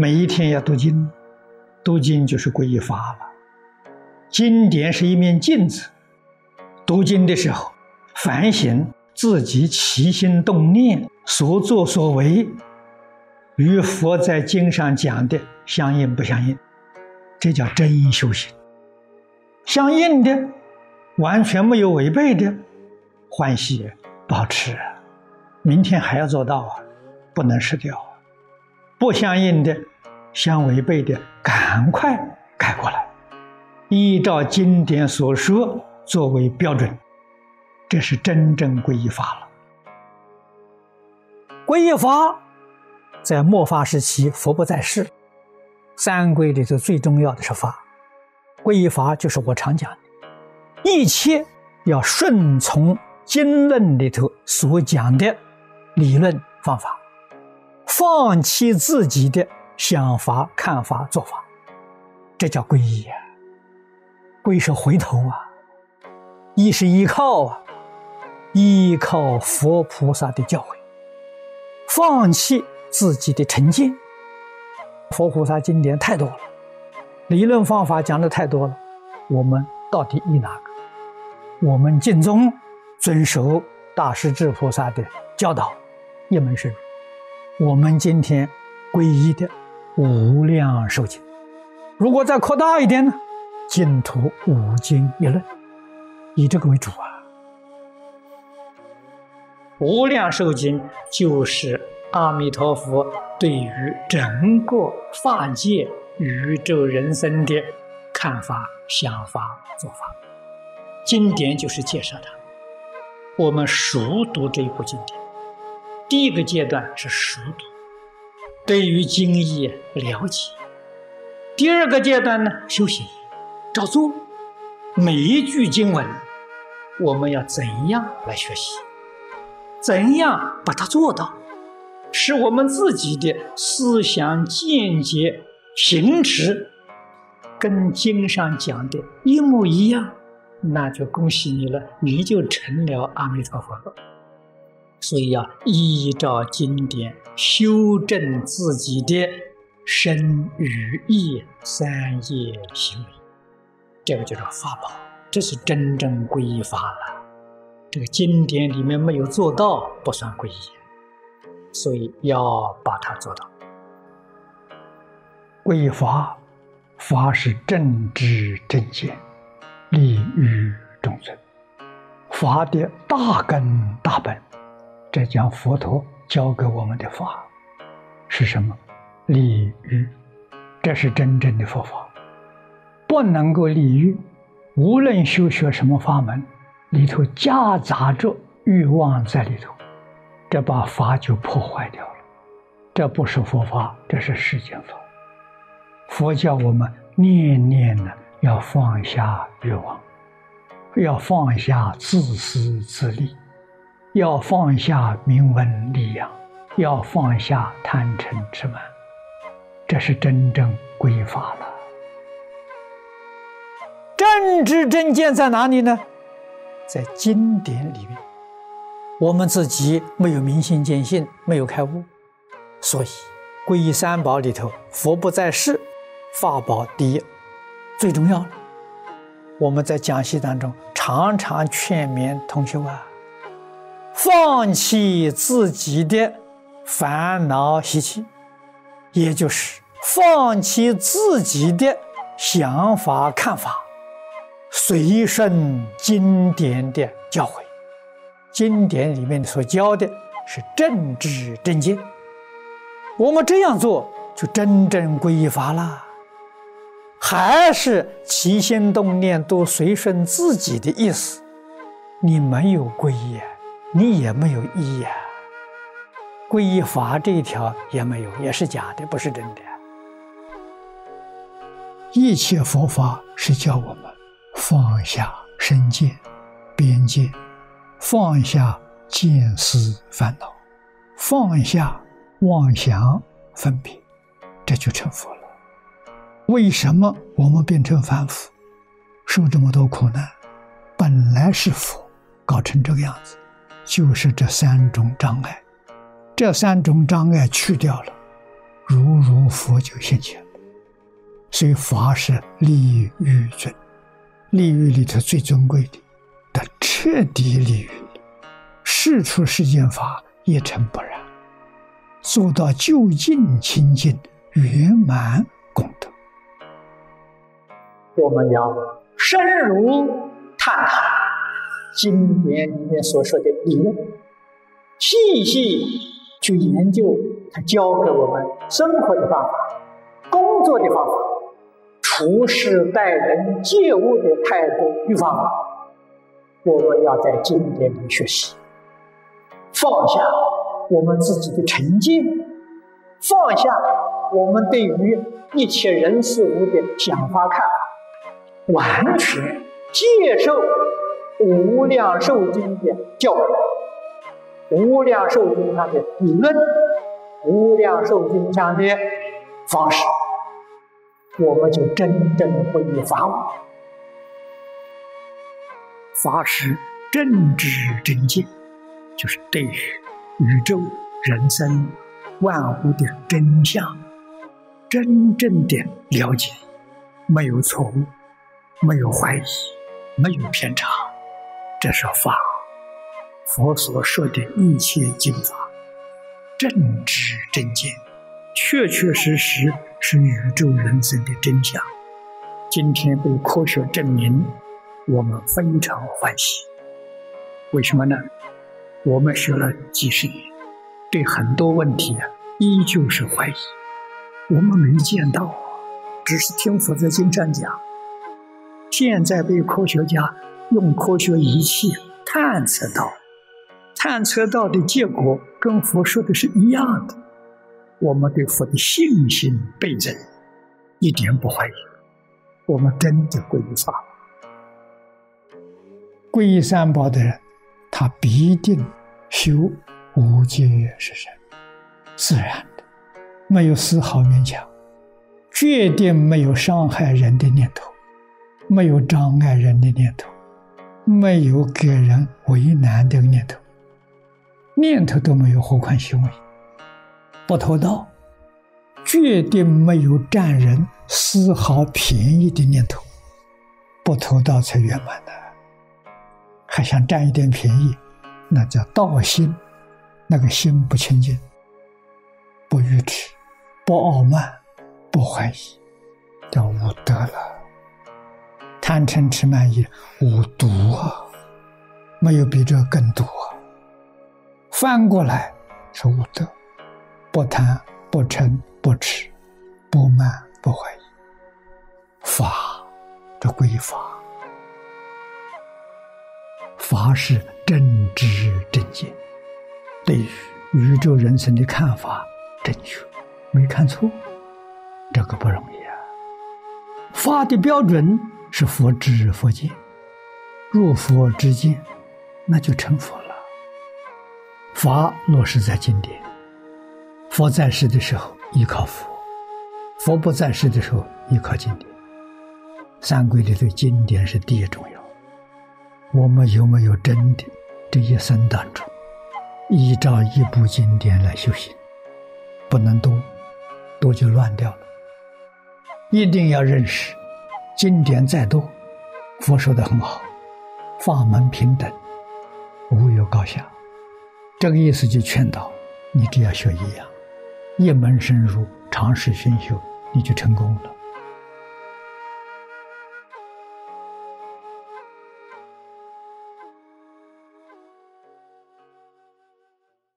每一天要读经，读经就是皈依法了。经典是一面镜子，读经的时候反省自己起心动念、所作所为，与佛在经上讲的相应不相应？这叫真修行。相应的，完全没有违背的，欢喜保持，明天还要做到啊，不能失掉。不相应的、相违背的，赶快改过来，依照经典所说作为标准，这是真正皈依法了。皈依法在末法时期，佛不在世，三皈里头最重要的是法。皈依法就是我常讲的，一切要顺从经论里头所讲的理论方法。放弃自己的想法、看法、做法，这叫皈依啊！皈是回头啊，依是依靠啊，依靠佛菩萨的教诲，放弃自己的成见。佛菩萨经典太多了，理论方法讲的太多了，我们到底依哪个？我们敬宗遵守大势至菩萨的教导，一门深入。我们今天皈依的无量寿经，如果再扩大一点呢？净土五经一论，以这个为主啊。无量寿经就是阿弥陀佛对于整个法界、宇宙人生的看法、想法、做法。经典就是介绍它，我们熟读这一部经典。第一个阶段是熟读，对于经义了解；第二个阶段呢，修行，照做。每一句经文，我们要怎样来学习？怎样把它做到，使我们自己的思想见解、行持跟经上讲的一模一样，那就恭喜你了，你就成了阿弥陀佛了。所以要依照经典修正自己的身语意三业行为，这个就是法宝，这是真正皈依法了。这个经典里面没有做到，不算皈依，所以要把它做到。皈依法，法是正知正见，利于众生，法的大根大本。这讲佛陀教给我们的法是什么？利欲，这是真正的佛法。不能够利欲，无论修学什么法门，里头夹杂着欲望在里头，这把法就破坏掉了。这不是佛法，这是世间法。佛教我们念念呢，要放下欲望，要放下自私自利。要放下名闻利养，要放下贪嗔痴慢，这是真正归法了。正知正见在哪里呢？在经典里面。我们自己没有明心见性，没有开悟，所以皈依三宝里头，佛不在世，法宝第一，最重要了。我们在讲习当中常常劝勉同学啊。放弃自己的烦恼习气，也就是放弃自己的想法看法，随顺经典的教诲。经典里面所教的是正知正见，我们这样做就真正皈依法了。还是起心动念都随顺自己的意思，你没有皈依。你也没有意义啊！皈依法这一条也没有，也是假的，不是真的。一切佛法是叫我们放下身见、边界，放下见思烦恼，放下妄想分别，这就成佛了。为什么我们变成凡夫，受这么多苦难？本来是佛，搞成这个样子。就是这三种障碍，这三种障碍去掉了，如如佛就现前。所以法是利欲尊，利欲里头最尊贵的，它彻底利欲，事出世间法一尘不染，做到究竟清净圆满功德。我们要深入探讨经典里面所说的理论，细细去研究他教给我们生活的方法、工作的方法。处事待人接物的态度与方法，我们要在经典里学习，放下我们自己的成见，放下我们对于一切人事物的想法看法，完全接受无量寿经的教诲，无量寿经上的理论，无量寿经上的方式。我们就真正皈依法了。法师正知正见，就是对于宇宙、人生、万物的真相，真正的了解，没有错误，没有怀疑，没有偏差，这是法。佛所说的一切经法，正知正见，确确实实。是宇宙人生的真相。今天被科学证明，我们非常欢喜。为什么呢？我们学了几十年，对很多问题啊，依旧是怀疑。我们没见到，只是听佛在经上讲。现在被科学家用科学仪器探测到，探测到的结果跟佛说的是一样的。我们对佛的信心倍增，一点不怀疑。我们真的皈依法，皈依三宝的人，他必定修无戒是身，自然的，没有丝毫勉强，决定没有伤害人的念头，没有障碍人的念头，没有给人为难的念头，念头都没有，何况行为？不偷盗，绝对没有占人丝毫便宜的念头。不偷盗才圆满的，还想占一点便宜，那叫盗心，那个心不清净，不愚痴，不傲慢，不怀疑，叫无德了。贪嗔痴慢疑，无毒啊，没有比这更毒啊。翻过来是无德。不贪不嗔不痴不慢不怀疑，法这归法，法是正知正见，对于宇宙人生的看法正确，没看错，这个不容易啊。法的标准是佛知佛见，入佛之见，那就成佛了。法落实在经典。佛在世的时候依靠佛，佛不在世的时候依靠经典。三规里头经典是第一重要。我们有没有真的这一生当中依照一部经典来修行？不能多，多就乱掉了。一定要认识，经典再多，佛说的很好，法门平等，无有高下。这个意思就劝导你，只要学一样。一门深入，尝试熏修，你就成功了。